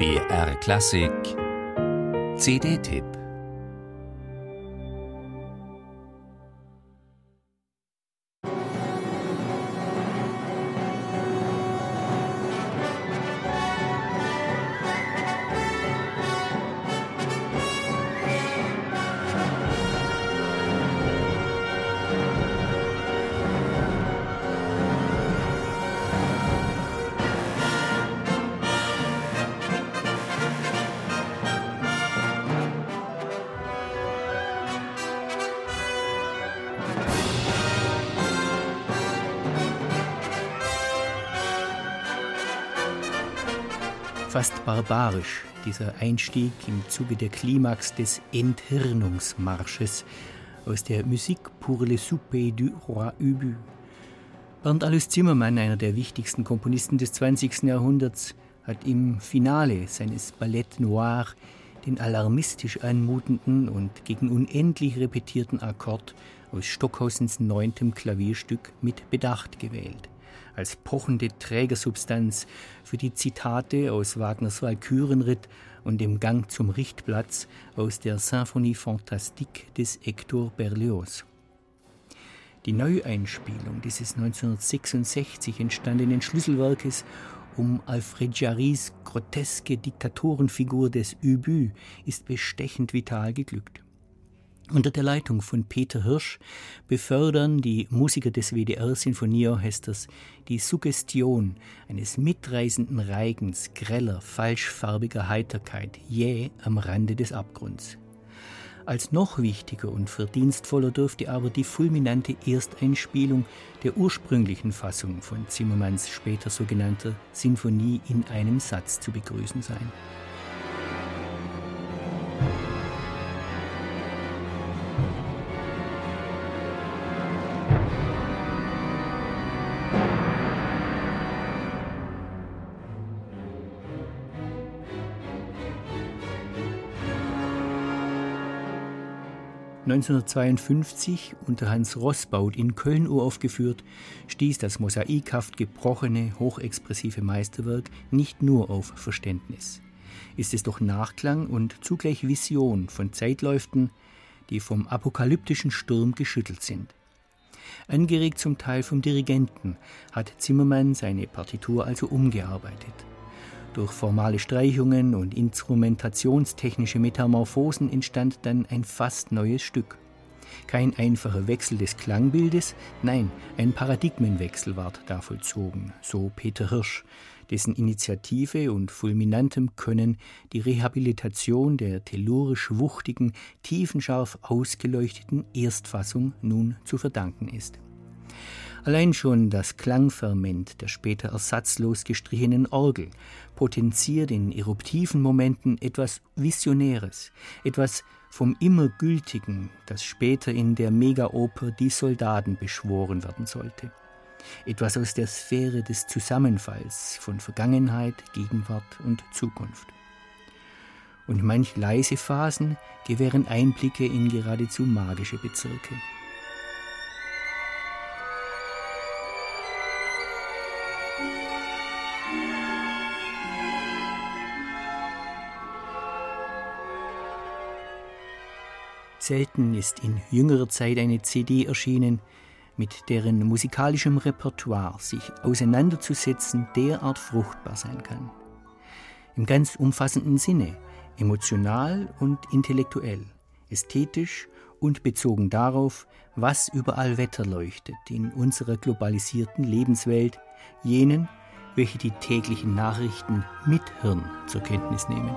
BR Klassik. CD-Tipp Fast barbarisch dieser Einstieg im Zuge der Klimax des Enthirnungsmarsches aus der Musique pour le souper du roi Ubu. Bernd Alois Zimmermann, einer der wichtigsten Komponisten des 20. Jahrhunderts, hat im Finale seines Ballett Noir den alarmistisch anmutenden und gegen unendlich repetierten Akkord aus Stockhausens neuntem Klavierstück mit Bedacht gewählt als pochende Trägersubstanz für die Zitate aus Wagners Walkürenritt und dem Gang zum Richtplatz aus der Symphonie Fantastique des Hector Berlioz. Die Neueinspielung dieses 1966 entstandenen Schlüsselwerkes um Alfred Jarrys groteske Diktatorenfigur des Ubu ist bestechend vital geglückt. Unter der Leitung von Peter Hirsch befördern die Musiker des WDR-Sinfonieorchesters die Suggestion eines mitreißenden Reigens greller, falschfarbiger Heiterkeit jäh am Rande des Abgrunds. Als noch wichtiger und verdienstvoller dürfte aber die fulminante Ersteinspielung der ursprünglichen Fassung von Zimmermanns später sogenannter Sinfonie in einem Satz zu begrüßen sein. 1952 unter Hans Rossbaut in Köln uraufgeführt, stieß das mosaikhaft gebrochene, hochexpressive Meisterwerk nicht nur auf Verständnis. Ist es doch Nachklang und zugleich Vision von Zeitläuften, die vom apokalyptischen Sturm geschüttelt sind. Angeregt zum Teil vom Dirigenten hat Zimmermann seine Partitur also umgearbeitet. Durch formale Streichungen und instrumentationstechnische Metamorphosen entstand dann ein fast neues Stück. Kein einfacher Wechsel des Klangbildes, nein, ein Paradigmenwechsel ward da vollzogen, so Peter Hirsch, dessen Initiative und fulminantem Können die Rehabilitation der tellurisch wuchtigen, tiefenscharf ausgeleuchteten Erstfassung nun zu verdanken ist. Allein schon das Klangferment der später ersatzlos gestrichenen Orgel potenziert in eruptiven Momenten etwas Visionäres, etwas vom Immergültigen, das später in der Megaoper Die Soldaten beschworen werden sollte. Etwas aus der Sphäre des Zusammenfalls von Vergangenheit, Gegenwart und Zukunft. Und manch leise Phasen gewähren Einblicke in geradezu magische Bezirke. Selten ist in jüngerer Zeit eine CD erschienen, mit deren musikalischem Repertoire sich auseinanderzusetzen derart fruchtbar sein kann. Im ganz umfassenden Sinne, emotional und intellektuell, ästhetisch und bezogen darauf, was überall Wetter leuchtet in unserer globalisierten Lebenswelt, jenen, welche die täglichen Nachrichten mit Hirn zur Kenntnis nehmen.